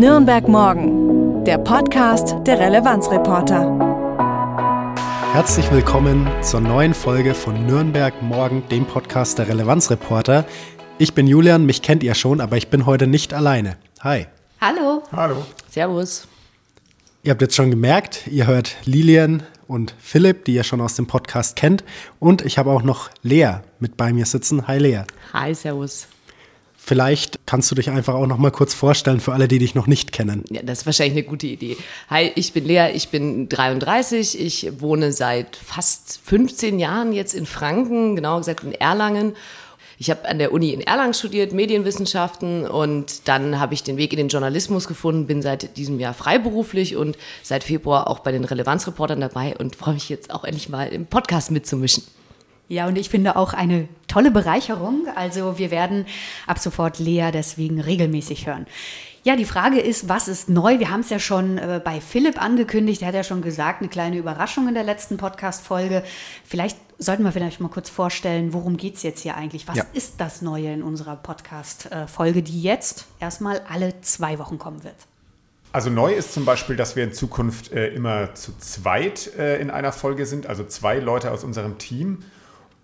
Nürnberg Morgen, der Podcast der Relevanzreporter. Herzlich willkommen zur neuen Folge von Nürnberg Morgen, dem Podcast der Relevanzreporter. Ich bin Julian, mich kennt ihr schon, aber ich bin heute nicht alleine. Hi. Hallo. Hallo. Servus. Ihr habt jetzt schon gemerkt, ihr hört Lilian und Philipp, die ihr schon aus dem Podcast kennt. Und ich habe auch noch Lea mit bei mir sitzen. Hi Lea. Hi, Servus. Vielleicht kannst du dich einfach auch noch mal kurz vorstellen für alle, die dich noch nicht kennen. Ja, das ist wahrscheinlich eine gute Idee. Hi, ich bin Lea, ich bin 33, ich wohne seit fast 15 Jahren jetzt in Franken, genau gesagt in Erlangen. Ich habe an der Uni in Erlangen studiert, Medienwissenschaften und dann habe ich den Weg in den Journalismus gefunden, bin seit diesem Jahr freiberuflich und seit Februar auch bei den Relevanzreportern dabei und freue mich jetzt auch endlich mal im Podcast mitzumischen. Ja, und ich finde auch eine tolle Bereicherung. Also wir werden ab sofort Lea deswegen regelmäßig hören. Ja, die Frage ist, was ist neu? Wir haben es ja schon äh, bei Philipp angekündigt. Er hat ja schon gesagt, eine kleine Überraschung in der letzten Podcast-Folge. Vielleicht sollten wir vielleicht mal kurz vorstellen, worum geht es jetzt hier eigentlich? Was ja. ist das Neue in unserer Podcast-Folge, die jetzt erstmal alle zwei Wochen kommen wird? Also neu ist zum Beispiel, dass wir in Zukunft äh, immer zu zweit äh, in einer Folge sind, also zwei Leute aus unserem Team.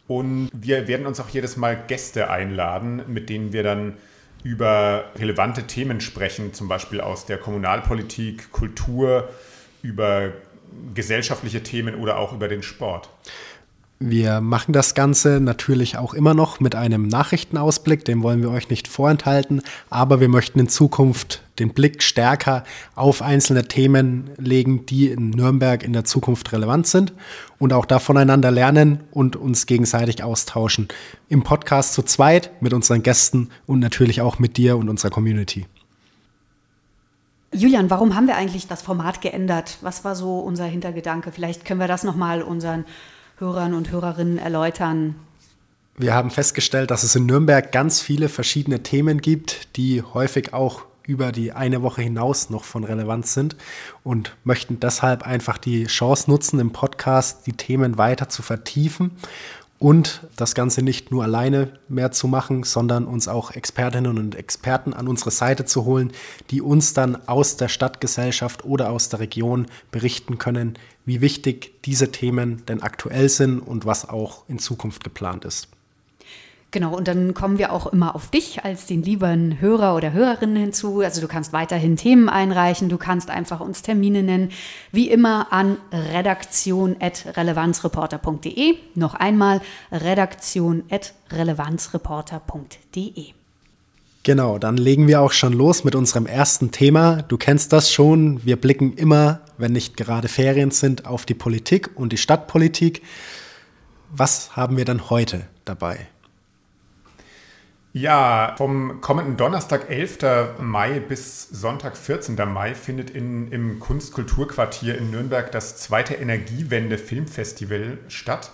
Und wir werden uns auch jedes Mal Gäste einladen, mit denen wir dann über relevante Themen sprechen, zum Beispiel aus der Kommunalpolitik, Kultur, über gesellschaftliche Themen oder auch über den Sport. Wir machen das Ganze natürlich auch immer noch mit einem Nachrichtenausblick, den wollen wir euch nicht vorenthalten, aber wir möchten in Zukunft den Blick stärker auf einzelne Themen legen, die in Nürnberg in der Zukunft relevant sind und auch da voneinander lernen und uns gegenseitig austauschen. Im Podcast zu zweit mit unseren Gästen und natürlich auch mit dir und unserer Community. Julian, warum haben wir eigentlich das Format geändert? Was war so unser Hintergedanke? Vielleicht können wir das nochmal unseren Hörern und Hörerinnen erläutern? Wir haben festgestellt, dass es in Nürnberg ganz viele verschiedene Themen gibt, die häufig auch über die eine Woche hinaus noch von Relevanz sind und möchten deshalb einfach die Chance nutzen, im Podcast die Themen weiter zu vertiefen und das Ganze nicht nur alleine mehr zu machen, sondern uns auch Expertinnen und Experten an unsere Seite zu holen, die uns dann aus der Stadtgesellschaft oder aus der Region berichten können, wie wichtig diese Themen denn aktuell sind und was auch in Zukunft geplant ist. Genau, und dann kommen wir auch immer auf dich als den lieben Hörer oder Hörerinnen hinzu. Also du kannst weiterhin Themen einreichen, du kannst einfach uns Termine nennen, wie immer an redaktion.relevanzreporter.de. Noch einmal redaktion.relevanzreporter.de. Genau, dann legen wir auch schon los mit unserem ersten Thema. Du kennst das schon. Wir blicken immer, wenn nicht gerade Ferien sind, auf die Politik und die Stadtpolitik. Was haben wir dann heute dabei? Ja, vom kommenden Donnerstag, 11. Mai bis Sonntag, 14. Mai findet in, im Kunstkulturquartier in Nürnberg das zweite Energiewende Filmfestival statt.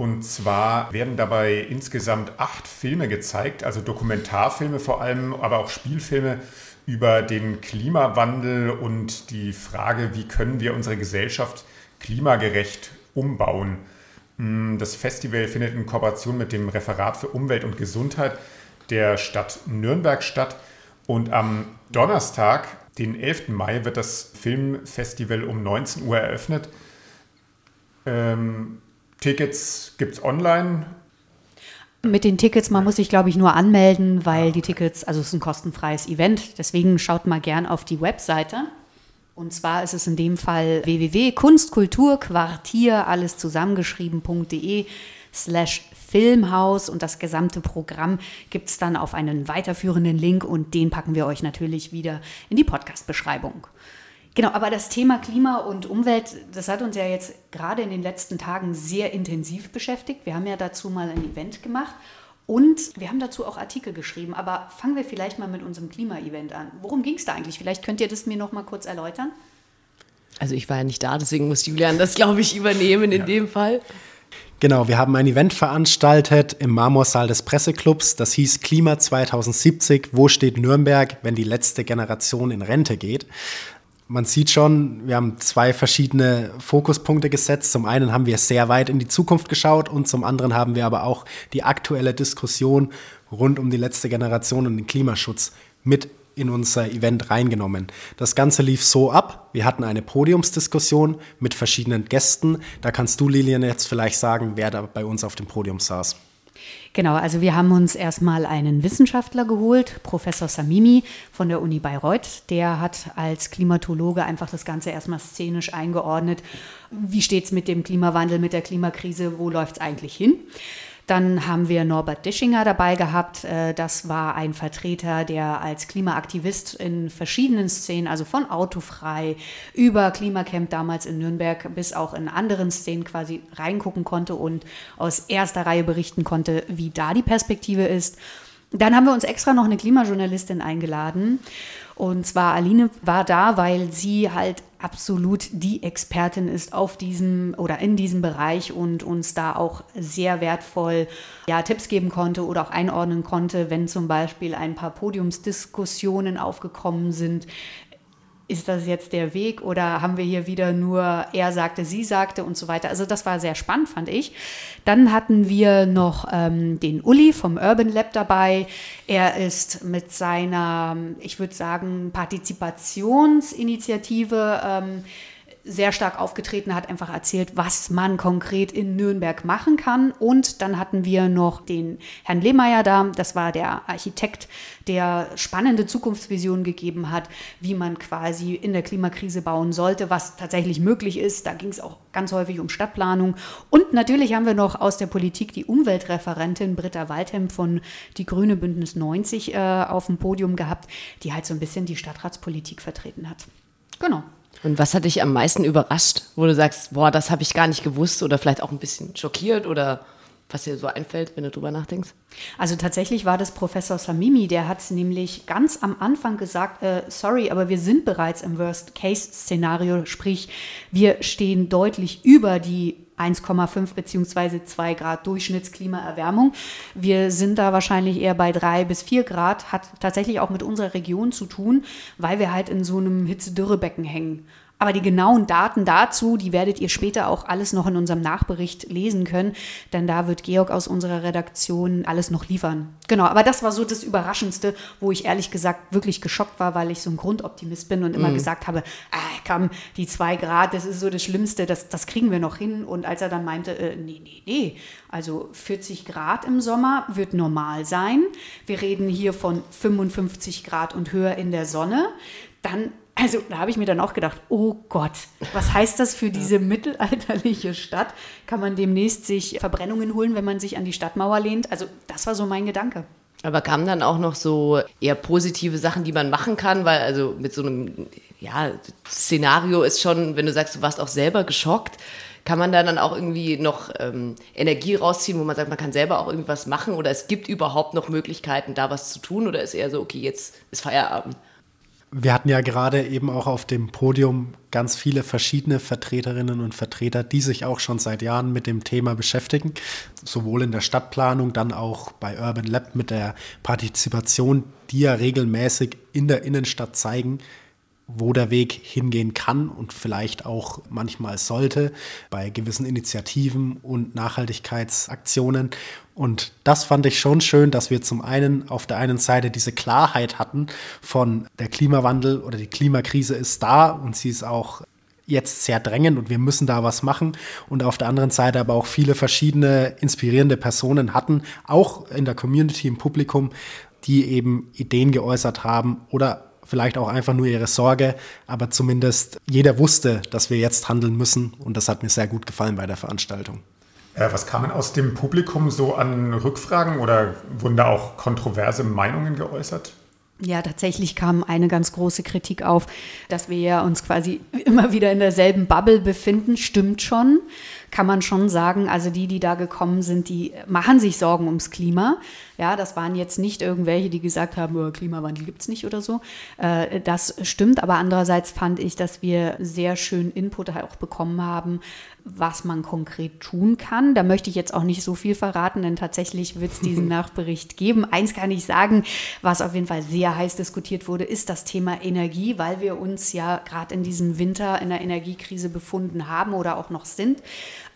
Und zwar werden dabei insgesamt acht Filme gezeigt, also Dokumentarfilme vor allem, aber auch Spielfilme über den Klimawandel und die Frage, wie können wir unsere Gesellschaft klimagerecht umbauen. Mm, das Festival findet in Kooperation mit dem Referat für Umwelt und Gesundheit der Stadt Nürnberg statt. Und am Donnerstag, den 11. Mai, wird das Filmfestival um 19 Uhr eröffnet. Ähm, Tickets gibt es online. Mit den Tickets, man muss sich, glaube ich, nur anmelden, weil die Tickets, also es ist ein kostenfreies Event. Deswegen schaut mal gern auf die Webseite. Und zwar ist es in dem Fall www.kunstkulturquartier, alles zusammengeschrieben.de slash Filmhaus und das gesamte Programm gibt es dann auf einen weiterführenden Link und den packen wir euch natürlich wieder in die Podcast-Beschreibung. Genau, aber das Thema Klima und Umwelt, das hat uns ja jetzt gerade in den letzten Tagen sehr intensiv beschäftigt. Wir haben ja dazu mal ein Event gemacht und wir haben dazu auch Artikel geschrieben, aber fangen wir vielleicht mal mit unserem Klima-Event an. Worum ging es da eigentlich? Vielleicht könnt ihr das mir noch mal kurz erläutern. Also ich war ja nicht da, deswegen muss Julian das, glaube ich, übernehmen in ja. dem Fall. Genau, wir haben ein Event veranstaltet im Marmorsaal des Presseclubs. Das hieß Klima 2070. Wo steht Nürnberg, wenn die letzte Generation in Rente geht? Man sieht schon, wir haben zwei verschiedene Fokuspunkte gesetzt. Zum einen haben wir sehr weit in die Zukunft geschaut und zum anderen haben wir aber auch die aktuelle Diskussion rund um die letzte Generation und den Klimaschutz mit in unser Event reingenommen. Das Ganze lief so ab. Wir hatten eine Podiumsdiskussion mit verschiedenen Gästen. Da kannst du, Lilian, jetzt vielleicht sagen, wer da bei uns auf dem Podium saß. Genau, also wir haben uns erstmal einen Wissenschaftler geholt, Professor Samimi von der Uni Bayreuth. Der hat als Klimatologe einfach das Ganze erstmal szenisch eingeordnet. Wie steht es mit dem Klimawandel, mit der Klimakrise, wo läuft es eigentlich hin? Dann haben wir Norbert Dischinger dabei gehabt. Äh, das war ein Vertreter, der als Klimaaktivist in verschiedenen Szenen, also von Autofrei über Klimacamp damals in Nürnberg bis auch in anderen Szenen quasi reingucken konnte und aus erster Reihe berichten konnte, wie da die Perspektive ist. Dann haben wir uns extra noch eine Klimajournalistin eingeladen. Und zwar Aline war da, weil sie halt absolut die Expertin ist auf diesem oder in diesem Bereich und uns da auch sehr wertvoll ja, Tipps geben konnte oder auch einordnen konnte, wenn zum Beispiel ein paar Podiumsdiskussionen aufgekommen sind, ist das jetzt der Weg oder haben wir hier wieder nur er sagte, sie sagte und so weiter. Also das war sehr spannend, fand ich. Dann hatten wir noch ähm, den Uli vom Urban Lab dabei. Er ist mit seiner, ich würde sagen, Partizipationsinitiative ähm, sehr stark aufgetreten, hat einfach erzählt, was man konkret in Nürnberg machen kann. Und dann hatten wir noch den Herrn Lehmeier da, das war der Architekt, der spannende Zukunftsvisionen gegeben hat, wie man quasi in der Klimakrise bauen sollte, was tatsächlich möglich ist. Da ging es auch ganz häufig um Stadtplanung. Und natürlich haben wir noch aus der Politik die Umweltreferentin Britta Waldhem von Die Grüne Bündnis 90 äh, auf dem Podium gehabt, die halt so ein bisschen die Stadtratspolitik vertreten hat. Genau. Und was hat dich am meisten überrascht, wo du sagst, boah, das habe ich gar nicht gewusst oder vielleicht auch ein bisschen schockiert oder was dir so einfällt, wenn du drüber nachdenkst? Also tatsächlich war das Professor Samimi, der hat nämlich ganz am Anfang gesagt, äh, sorry, aber wir sind bereits im Worst-Case-Szenario, sprich, wir stehen deutlich über die 1,5 beziehungsweise 2 Grad Durchschnittsklimaerwärmung. Wir sind da wahrscheinlich eher bei 3 bis 4 Grad, hat tatsächlich auch mit unserer Region zu tun, weil wir halt in so einem Hitze-Dürrebecken hängen. Aber die genauen Daten dazu, die werdet ihr später auch alles noch in unserem Nachbericht lesen können, denn da wird Georg aus unserer Redaktion alles noch liefern. Genau, aber das war so das Überraschendste, wo ich ehrlich gesagt wirklich geschockt war, weil ich so ein Grundoptimist bin und immer mhm. gesagt habe, ah, komm, die zwei Grad, das ist so das Schlimmste, das, das kriegen wir noch hin. Und als er dann meinte, äh, nee, nee, nee, also 40 Grad im Sommer wird normal sein. Wir reden hier von 55 Grad und höher in der Sonne. Dann also da habe ich mir dann auch gedacht, oh Gott, was heißt das für diese mittelalterliche Stadt? Kann man demnächst sich Verbrennungen holen, wenn man sich an die Stadtmauer lehnt? Also das war so mein Gedanke. Aber kamen dann auch noch so eher positive Sachen, die man machen kann, weil also mit so einem ja, Szenario ist schon, wenn du sagst, du warst auch selber geschockt, kann man da dann auch irgendwie noch ähm, Energie rausziehen, wo man sagt, man kann selber auch irgendwas machen oder es gibt überhaupt noch Möglichkeiten, da was zu tun oder ist eher so, okay, jetzt ist Feierabend? Wir hatten ja gerade eben auch auf dem Podium ganz viele verschiedene Vertreterinnen und Vertreter, die sich auch schon seit Jahren mit dem Thema beschäftigen, sowohl in der Stadtplanung, dann auch bei Urban Lab mit der Partizipation, die ja regelmäßig in der Innenstadt zeigen, wo der Weg hingehen kann und vielleicht auch manchmal sollte bei gewissen Initiativen und Nachhaltigkeitsaktionen. Und das fand ich schon schön, dass wir zum einen auf der einen Seite diese Klarheit hatten von der Klimawandel oder die Klimakrise ist da und sie ist auch jetzt sehr drängend und wir müssen da was machen. Und auf der anderen Seite aber auch viele verschiedene inspirierende Personen hatten, auch in der Community, im Publikum, die eben Ideen geäußert haben oder vielleicht auch einfach nur ihre Sorge, aber zumindest jeder wusste, dass wir jetzt handeln müssen und das hat mir sehr gut gefallen bei der Veranstaltung. Äh, was kamen aus dem Publikum so an Rückfragen oder wurden da auch kontroverse Meinungen geäußert? Ja, tatsächlich kam eine ganz große Kritik auf, dass wir uns quasi immer wieder in derselben Bubble befinden. Stimmt schon, kann man schon sagen. Also die, die da gekommen sind, die machen sich Sorgen ums Klima. Ja, das waren jetzt nicht irgendwelche, die gesagt haben, oh, Klimawandel gibt es nicht oder so. Äh, das stimmt, aber andererseits fand ich, dass wir sehr schön Input auch bekommen haben, was man konkret tun kann. Da möchte ich jetzt auch nicht so viel verraten, denn tatsächlich wird es diesen Nachbericht geben. Eins kann ich sagen, was auf jeden Fall sehr heiß diskutiert wurde, ist das Thema Energie, weil wir uns ja gerade in diesem Winter in der Energiekrise befunden haben oder auch noch sind.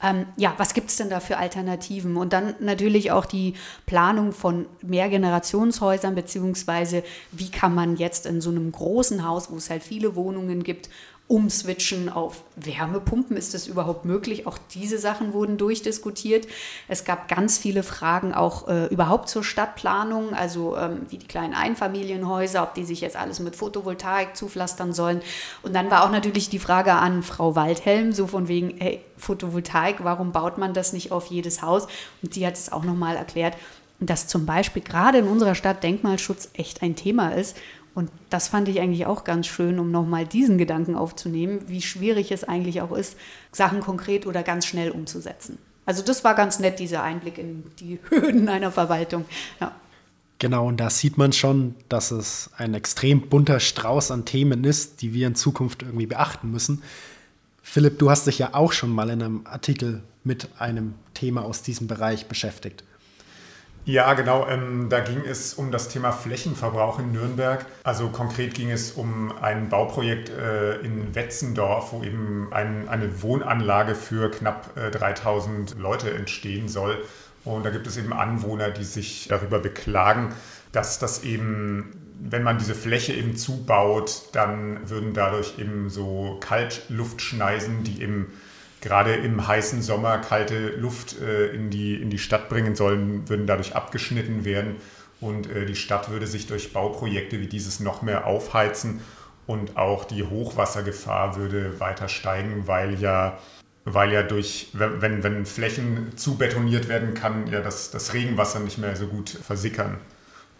Ähm, ja, was gibt es denn da für Alternativen? Und dann natürlich auch die Planung von Mehrgenerationshäusern, beziehungsweise wie kann man jetzt in so einem großen Haus, wo es halt viele Wohnungen gibt, umswitchen auf Wärmepumpen. Ist das überhaupt möglich? Auch diese Sachen wurden durchdiskutiert. Es gab ganz viele Fragen auch äh, überhaupt zur Stadtplanung, also ähm, wie die kleinen Einfamilienhäuser, ob die sich jetzt alles mit Photovoltaik zupflastern sollen. Und dann war auch natürlich die Frage an Frau Waldhelm, so von wegen, hey, Photovoltaik, warum baut man das nicht auf jedes Haus? Und sie hat es auch nochmal erklärt, dass zum Beispiel gerade in unserer Stadt Denkmalschutz echt ein Thema ist und das fand ich eigentlich auch ganz schön, um nochmal diesen Gedanken aufzunehmen, wie schwierig es eigentlich auch ist, Sachen konkret oder ganz schnell umzusetzen. Also das war ganz nett, dieser Einblick in die Hürden einer Verwaltung. Ja. Genau, und da sieht man schon, dass es ein extrem bunter Strauß an Themen ist, die wir in Zukunft irgendwie beachten müssen. Philipp, du hast dich ja auch schon mal in einem Artikel mit einem Thema aus diesem Bereich beschäftigt. Ja, genau. Ähm, da ging es um das Thema Flächenverbrauch in Nürnberg. Also konkret ging es um ein Bauprojekt äh, in Wetzendorf, wo eben ein, eine Wohnanlage für knapp äh, 3000 Leute entstehen soll. Und da gibt es eben Anwohner, die sich darüber beklagen, dass das eben, wenn man diese Fläche eben zubaut, dann würden dadurch eben so Kaltluftschneisen, die eben gerade im heißen Sommer kalte Luft äh, in, die, in die Stadt bringen sollen, würden dadurch abgeschnitten werden. Und äh, die Stadt würde sich durch Bauprojekte wie dieses noch mehr aufheizen. Und auch die Hochwassergefahr würde weiter steigen, weil ja, weil ja durch, wenn, wenn Flächen zu betoniert werden kann, ja das, das Regenwasser nicht mehr so gut versickern.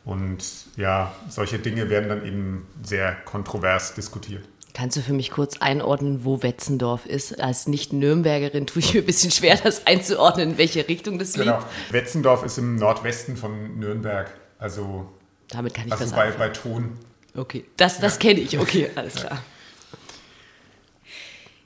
Und ja, solche Dinge werden dann eben sehr kontrovers diskutiert. Kannst du für mich kurz einordnen, wo Wetzendorf ist? Als Nicht-Nürnbergerin tue ich mir ein bisschen schwer, das einzuordnen, in welche Richtung das genau. liegt. Wetzendorf ist im Nordwesten von Nürnberg. Also, Damit kann ich also das bei, bei Thon. Okay, das, das ja. kenne ich. Okay, alles klar.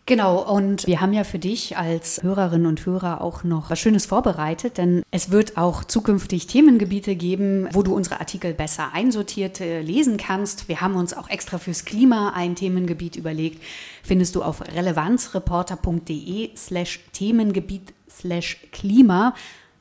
Genau, und wir haben ja für dich als Hörerinnen und Hörer auch noch was Schönes vorbereitet, denn es wird auch zukünftig Themengebiete geben, wo du unsere Artikel besser einsortiert äh, lesen kannst. Wir haben uns auch extra fürs Klima ein Themengebiet überlegt. Findest du auf relevanzreporter.de slash Themengebiet slash Klima.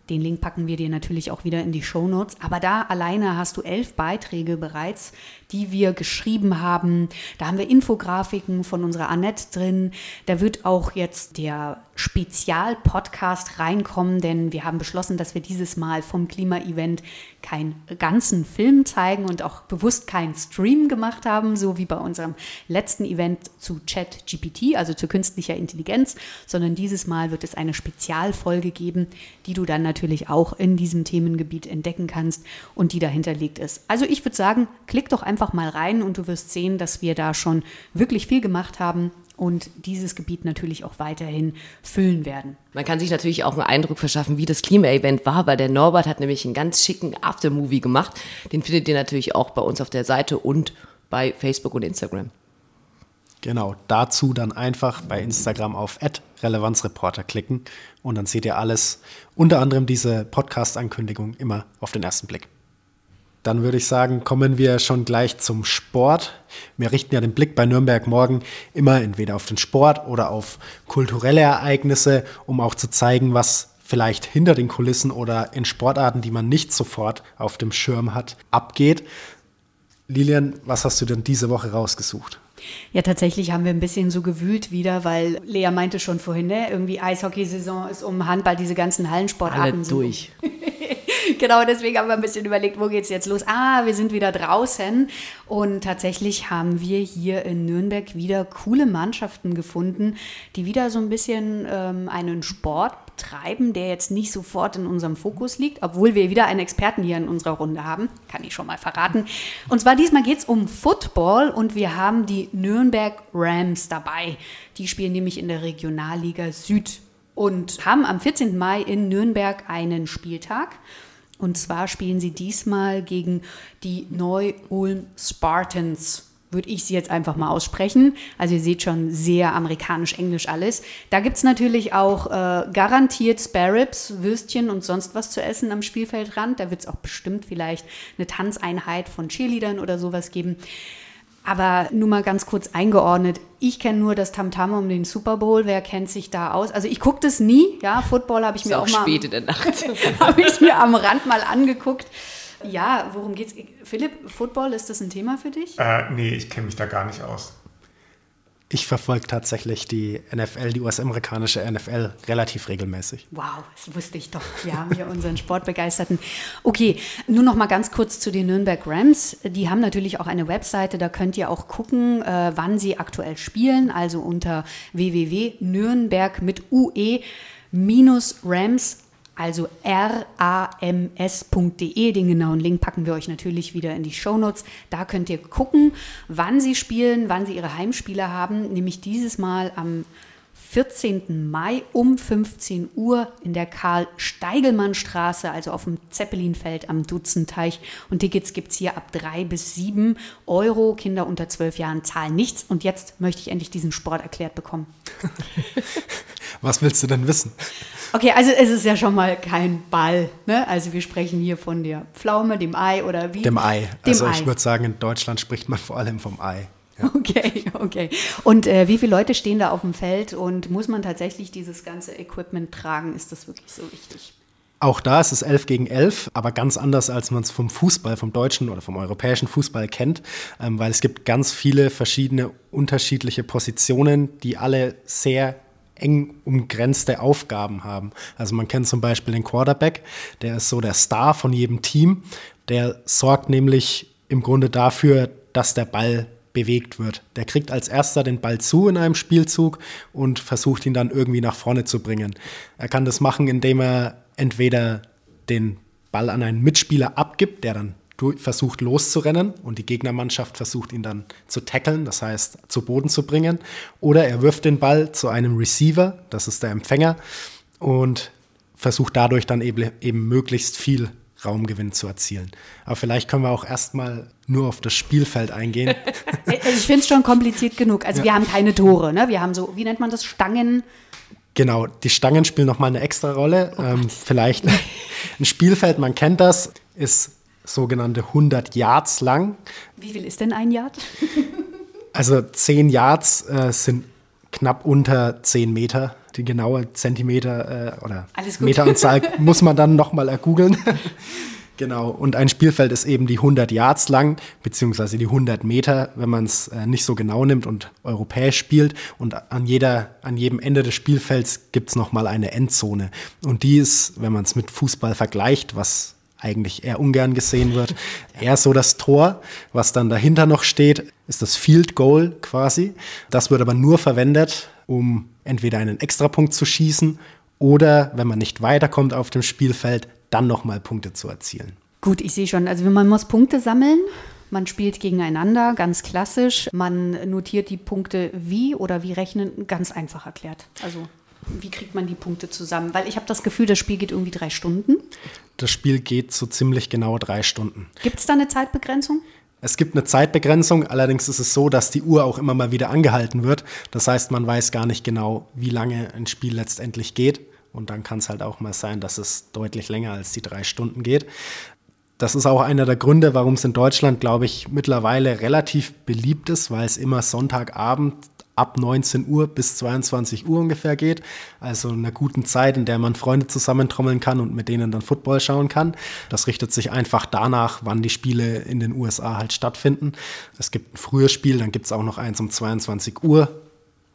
Den Link packen wir dir natürlich auch wieder in die Show Notes. Aber da alleine hast du elf Beiträge bereits die wir geschrieben haben. Da haben wir Infografiken von unserer Annette drin. Da wird auch jetzt der Spezial-Podcast reinkommen, denn wir haben beschlossen, dass wir dieses Mal vom Klima-Event keinen ganzen Film zeigen und auch bewusst keinen Stream gemacht haben, so wie bei unserem letzten Event zu Chat-GPT, also zu künstlicher Intelligenz, sondern dieses Mal wird es eine Spezialfolge geben, die du dann natürlich auch in diesem Themengebiet entdecken kannst und die dahinter liegt ist. Also ich würde sagen, klick doch einfach einfach mal rein und du wirst sehen, dass wir da schon wirklich viel gemacht haben und dieses Gebiet natürlich auch weiterhin füllen werden. Man kann sich natürlich auch einen Eindruck verschaffen, wie das Klima-Event war, weil der Norbert hat nämlich einen ganz schicken Aftermovie gemacht. Den findet ihr natürlich auch bei uns auf der Seite und bei Facebook und Instagram. Genau, dazu dann einfach bei Instagram auf Relevanzreporter klicken und dann seht ihr alles, unter anderem diese Podcast-Ankündigung immer auf den ersten Blick. Dann würde ich sagen, kommen wir schon gleich zum Sport. Wir richten ja den Blick bei Nürnberg morgen immer entweder auf den Sport oder auf kulturelle Ereignisse, um auch zu zeigen, was vielleicht hinter den Kulissen oder in Sportarten, die man nicht sofort auf dem Schirm hat, abgeht. Lilian, was hast du denn diese Woche rausgesucht? Ja, tatsächlich haben wir ein bisschen so gewühlt wieder, weil Lea meinte schon vorhin, ne, irgendwie Eishockeysaison ist um Handball, diese ganzen Hallensportarten. Alle durch. genau, deswegen haben wir ein bisschen überlegt, wo geht es jetzt los? Ah, wir sind wieder draußen. Und tatsächlich haben wir hier in Nürnberg wieder coole Mannschaften gefunden, die wieder so ein bisschen ähm, einen Sport treiben, der jetzt nicht sofort in unserem Fokus liegt, obwohl wir wieder einen Experten hier in unserer Runde haben, kann ich schon mal verraten. Und zwar diesmal geht es um Football und wir haben die Nürnberg Rams dabei. Die spielen nämlich in der Regionalliga Süd und haben am 14. Mai in Nürnberg einen Spieltag. Und zwar spielen sie diesmal gegen die Neu-Ulm Spartans würde ich sie jetzt einfach mal aussprechen. Also ihr seht schon sehr amerikanisch-englisch alles. Da gibt es natürlich auch äh, garantiert Sparrows, Würstchen und sonst was zu essen am Spielfeldrand. Da wird es auch bestimmt vielleicht eine Tanzeinheit von Cheerleadern oder sowas geben. Aber nur mal ganz kurz eingeordnet. Ich kenne nur das Tamtam um den Super Bowl. Wer kennt sich da aus? Also ich gucke das nie. Ja, Football habe ich Ist mir auch auch mal spät in der Nacht. habe ich mir am Rand mal angeguckt. Ja, worum geht's? Philipp, Football, ist das ein Thema für dich? Äh, nee, ich kenne mich da gar nicht aus. Ich verfolge tatsächlich die NFL, die US-amerikanische NFL, relativ regelmäßig. Wow, das wusste ich doch. Wir haben hier unseren Sportbegeisterten. Okay, nur noch mal ganz kurz zu den Nürnberg Rams. Die haben natürlich auch eine Webseite, da könnt ihr auch gucken, äh, wann sie aktuell spielen. Also unter www.nürnberg mit UE minus Rams also rams.de. Den genauen Link packen wir euch natürlich wieder in die Shownotes. Da könnt ihr gucken, wann sie spielen, wann sie ihre Heimspiele haben. Nämlich dieses Mal am 14. Mai um 15 Uhr in der Karl-Steigelmann-Straße, also auf dem Zeppelinfeld am Dutzenteich. Und Tickets gibt es hier ab 3 bis 7 Euro. Kinder unter 12 Jahren zahlen nichts. Und jetzt möchte ich endlich diesen Sport erklärt bekommen. Was willst du denn wissen? Okay, also es ist ja schon mal kein Ball. Ne? Also wir sprechen hier von der Pflaume, dem Ei oder wie? Dem Ei. Dem also ich würde sagen, in Deutschland spricht man vor allem vom Ei. Okay, okay. Und äh, wie viele Leute stehen da auf dem Feld und muss man tatsächlich dieses ganze Equipment tragen? Ist das wirklich so wichtig? Auch da ist es 11 gegen 11, aber ganz anders, als man es vom Fußball, vom deutschen oder vom europäischen Fußball kennt, ähm, weil es gibt ganz viele verschiedene unterschiedliche Positionen, die alle sehr eng umgrenzte Aufgaben haben. Also man kennt zum Beispiel den Quarterback, der ist so der Star von jedem Team, der sorgt nämlich im Grunde dafür, dass der Ball bewegt wird. Der kriegt als erster den Ball zu in einem Spielzug und versucht ihn dann irgendwie nach vorne zu bringen. Er kann das machen, indem er entweder den Ball an einen Mitspieler abgibt, der dann versucht loszurennen und die Gegnermannschaft versucht ihn dann zu tackeln, das heißt zu Boden zu bringen, oder er wirft den Ball zu einem Receiver, das ist der Empfänger, und versucht dadurch dann eben, eben möglichst viel Raumgewinn zu erzielen. Aber vielleicht können wir auch erstmal nur auf das Spielfeld eingehen. Also ich finde es schon kompliziert genug. Also wir haben keine Tore, ne? Wir haben so, wie nennt man das, Stangen? Genau, die Stangen spielen nochmal eine extra Rolle. ähm, vielleicht ein Spielfeld, man kennt das, ist sogenannte 100 Yards lang. Wie viel ist denn ein Yard? Also 10 Yards äh, sind knapp unter 10 Meter. Die genaue Zentimeter äh, oder. Meteranzahl muss man dann nochmal ergoogeln. genau, und ein Spielfeld ist eben die 100 Yards lang, beziehungsweise die 100 Meter, wenn man es äh, nicht so genau nimmt und europäisch spielt. Und an, jeder, an jedem Ende des Spielfelds gibt es nochmal eine Endzone. Und die ist, wenn man es mit Fußball vergleicht, was eigentlich eher ungern gesehen wird. Eher so das Tor, was dann dahinter noch steht, ist das Field Goal quasi. Das wird aber nur verwendet, um entweder einen Extrapunkt zu schießen oder, wenn man nicht weiterkommt auf dem Spielfeld, dann nochmal Punkte zu erzielen. Gut, ich sehe schon. Also man muss Punkte sammeln. Man spielt gegeneinander, ganz klassisch. Man notiert die Punkte wie oder wie rechnen, ganz einfach erklärt. Also wie kriegt man die Punkte zusammen? Weil ich habe das Gefühl, das Spiel geht irgendwie drei Stunden. Das Spiel geht so ziemlich genau drei Stunden. Gibt es da eine Zeitbegrenzung? Es gibt eine Zeitbegrenzung, allerdings ist es so, dass die Uhr auch immer mal wieder angehalten wird. Das heißt, man weiß gar nicht genau, wie lange ein Spiel letztendlich geht. Und dann kann es halt auch mal sein, dass es deutlich länger als die drei Stunden geht. Das ist auch einer der Gründe, warum es in Deutschland, glaube ich, mittlerweile relativ beliebt ist, weil es immer Sonntagabend ab 19 Uhr bis 22 Uhr ungefähr geht. Also in einer guten Zeit, in der man Freunde zusammentrommeln kann und mit denen dann Football schauen kann. Das richtet sich einfach danach, wann die Spiele in den USA halt stattfinden. Es gibt ein frühes Spiel, dann gibt es auch noch eins um 22 Uhr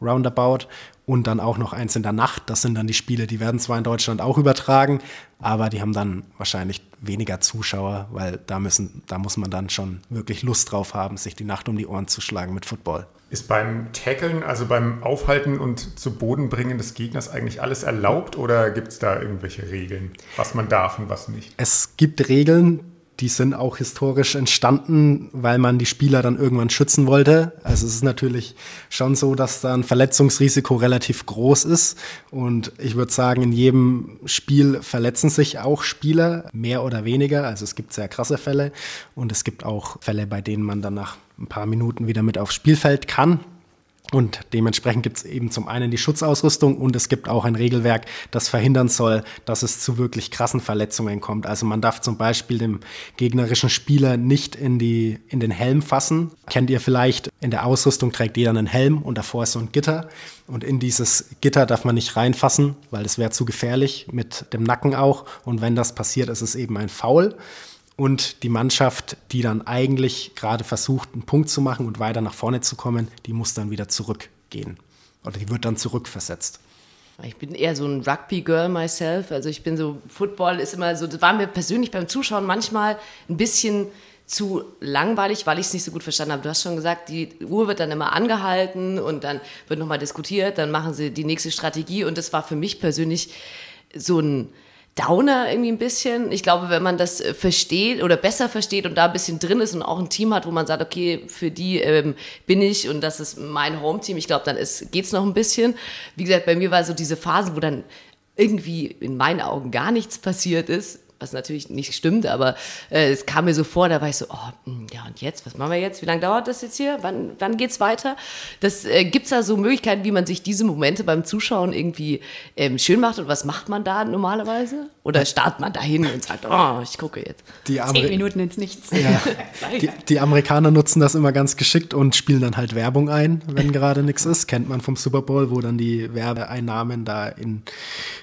roundabout und dann auch noch eins in der Nacht. Das sind dann die Spiele, die werden zwar in Deutschland auch übertragen, aber die haben dann wahrscheinlich weniger Zuschauer, weil da müssen, da muss man dann schon wirklich Lust drauf haben, sich die Nacht um die Ohren zu schlagen mit Football. Ist beim Tackeln, also beim Aufhalten und zu Boden bringen des Gegners eigentlich alles erlaubt oder gibt es da irgendwelche Regeln, was man darf und was nicht? Es gibt Regeln, die sind auch historisch entstanden, weil man die Spieler dann irgendwann schützen wollte. Also es ist natürlich schon so, dass da ein Verletzungsrisiko relativ groß ist. Und ich würde sagen, in jedem Spiel verletzen sich auch Spieler, mehr oder weniger. Also es gibt sehr krasse Fälle und es gibt auch Fälle, bei denen man dann nach ein paar Minuten wieder mit aufs Spielfeld kann. Und dementsprechend gibt es eben zum einen die Schutzausrüstung und es gibt auch ein Regelwerk, das verhindern soll, dass es zu wirklich krassen Verletzungen kommt. Also man darf zum Beispiel dem gegnerischen Spieler nicht in, die, in den Helm fassen. Kennt ihr vielleicht, in der Ausrüstung trägt jeder einen Helm und davor ist so ein Gitter. Und in dieses Gitter darf man nicht reinfassen, weil es wäre zu gefährlich, mit dem Nacken auch. Und wenn das passiert, ist es eben ein Foul und die Mannschaft, die dann eigentlich gerade versucht, einen Punkt zu machen und weiter nach vorne zu kommen, die muss dann wieder zurückgehen. Oder die wird dann zurückversetzt. Ich bin eher so ein Rugby-Girl myself. Also ich bin so, Football ist immer so, das war mir persönlich beim Zuschauen manchmal ein bisschen zu langweilig, weil ich es nicht so gut verstanden habe. Du hast schon gesagt, die Uhr wird dann immer angehalten und dann wird nochmal diskutiert, dann machen sie die nächste Strategie und das war für mich persönlich so ein Downer irgendwie ein bisschen. Ich glaube, wenn man das äh, versteht oder besser versteht und da ein bisschen drin ist und auch ein Team hat, wo man sagt, okay, für die ähm, bin ich und das ist mein Home-Team, ich glaube, dann geht es noch ein bisschen. Wie gesagt, bei mir war so diese Phase, wo dann irgendwie in meinen Augen gar nichts passiert ist was natürlich nicht stimmt, aber äh, es kam mir so vor, da war ich so, oh, hm, ja und jetzt, was machen wir jetzt? Wie lange dauert das jetzt hier? Wann, wann es weiter? Das äh, gibt es da so Möglichkeiten, wie man sich diese Momente beim Zuschauen irgendwie ähm, schön macht und was macht man da normalerweise? Oder startet man dahin und sagt, oh, ich gucke jetzt. Die Zehn Minuten ins Nichts. Ja. die, die, Amerikaner nutzen das immer ganz geschickt und spielen dann halt Werbung ein, wenn gerade nichts ist. Kennt man vom Super Bowl, wo dann die Werbeeinnahmen da in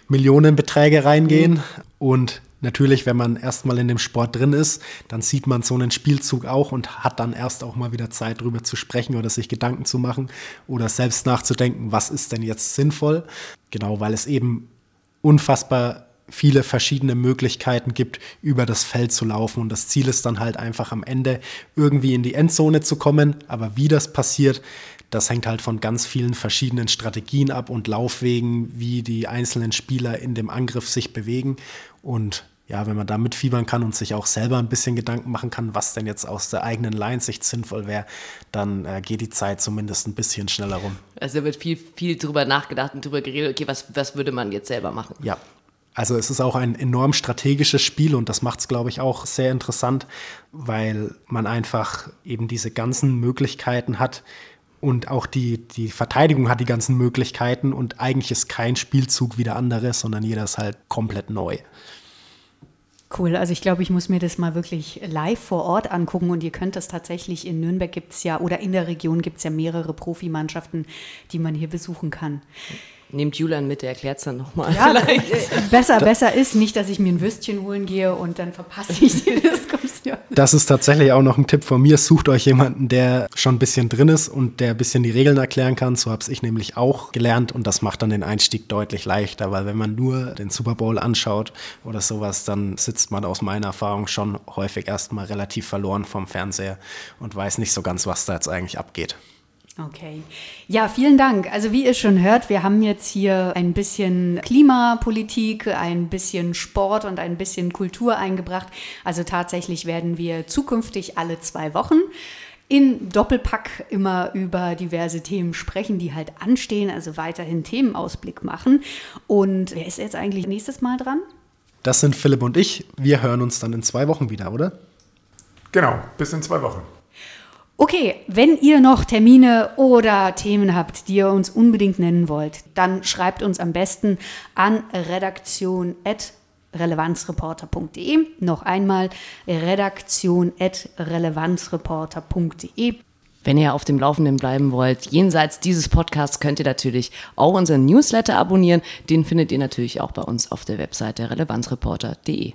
Millionenbeträge reingehen. Mhm. Und natürlich, wenn man erstmal in dem Sport drin ist, dann sieht man so einen Spielzug auch und hat dann erst auch mal wieder Zeit, darüber zu sprechen oder sich Gedanken zu machen oder selbst nachzudenken, was ist denn jetzt sinnvoll. Genau, weil es eben unfassbar viele verschiedene Möglichkeiten gibt, über das Feld zu laufen. Und das Ziel ist dann halt einfach am Ende irgendwie in die Endzone zu kommen. Aber wie das passiert, das hängt halt von ganz vielen verschiedenen Strategien ab und Laufwegen, wie die einzelnen Spieler in dem Angriff sich bewegen. Und ja, wenn man da mitfiebern kann und sich auch selber ein bisschen Gedanken machen kann, was denn jetzt aus der eigenen Line-Sicht sinnvoll wäre, dann äh, geht die Zeit zumindest ein bisschen schneller rum. Also wird viel, viel drüber nachgedacht und drüber geredet, okay, was, was würde man jetzt selber machen? Ja. Also es ist auch ein enorm strategisches Spiel und das macht es, glaube ich, auch sehr interessant, weil man einfach eben diese ganzen Möglichkeiten hat, und auch die, die Verteidigung hat die ganzen Möglichkeiten und eigentlich ist kein Spielzug wie der andere, sondern jeder ist halt komplett neu. Cool, also ich glaube, ich muss mir das mal wirklich live vor Ort angucken und ihr könnt das tatsächlich in Nürnberg gibt es ja oder in der Region gibt es ja mehrere Profimannschaften, die man hier besuchen kann. Nehmt Julian mit, der erklärt es dann nochmal. Ja, vielleicht. Äh, besser, besser ist nicht, dass ich mir ein Würstchen holen gehe und dann verpasse ich die Das ist tatsächlich auch noch ein Tipp von mir. Sucht euch jemanden, der schon ein bisschen drin ist und der ein bisschen die Regeln erklären kann. So habe ich nämlich auch gelernt und das macht dann den Einstieg deutlich leichter, weil wenn man nur den Super Bowl anschaut oder sowas, dann sitzt man aus meiner Erfahrung schon häufig erstmal relativ verloren vom Fernseher und weiß nicht so ganz, was da jetzt eigentlich abgeht. Okay. Ja, vielen Dank. Also wie ihr schon hört, wir haben jetzt hier ein bisschen Klimapolitik, ein bisschen Sport und ein bisschen Kultur eingebracht. Also tatsächlich werden wir zukünftig alle zwei Wochen in Doppelpack immer über diverse Themen sprechen, die halt anstehen, also weiterhin Themenausblick machen. Und wer ist jetzt eigentlich nächstes Mal dran? Das sind Philipp und ich. Wir hören uns dann in zwei Wochen wieder, oder? Genau, bis in zwei Wochen. Okay, wenn ihr noch Termine oder Themen habt, die ihr uns unbedingt nennen wollt, dann schreibt uns am besten an redaktion.relevanzreporter.de. Noch einmal redaktion.relevanzreporter.de. Wenn ihr auf dem Laufenden bleiben wollt, jenseits dieses Podcasts könnt ihr natürlich auch unseren Newsletter abonnieren. Den findet ihr natürlich auch bei uns auf der Webseite relevanzreporter.de.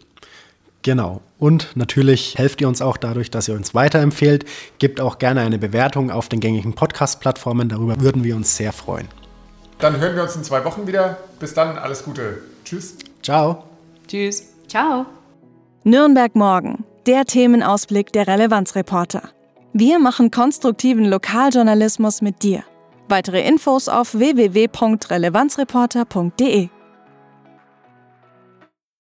Genau. Und natürlich helft ihr uns auch dadurch, dass ihr uns weiterempfehlt. Gebt auch gerne eine Bewertung auf den gängigen Podcast-Plattformen. Darüber würden wir uns sehr freuen. Dann hören wir uns in zwei Wochen wieder. Bis dann, alles Gute. Tschüss. Ciao. Tschüss. Ciao. Nürnberg morgen. Der Themenausblick der Relevanzreporter. Wir machen konstruktiven Lokaljournalismus mit dir. Weitere Infos auf www.relevanzreporter.de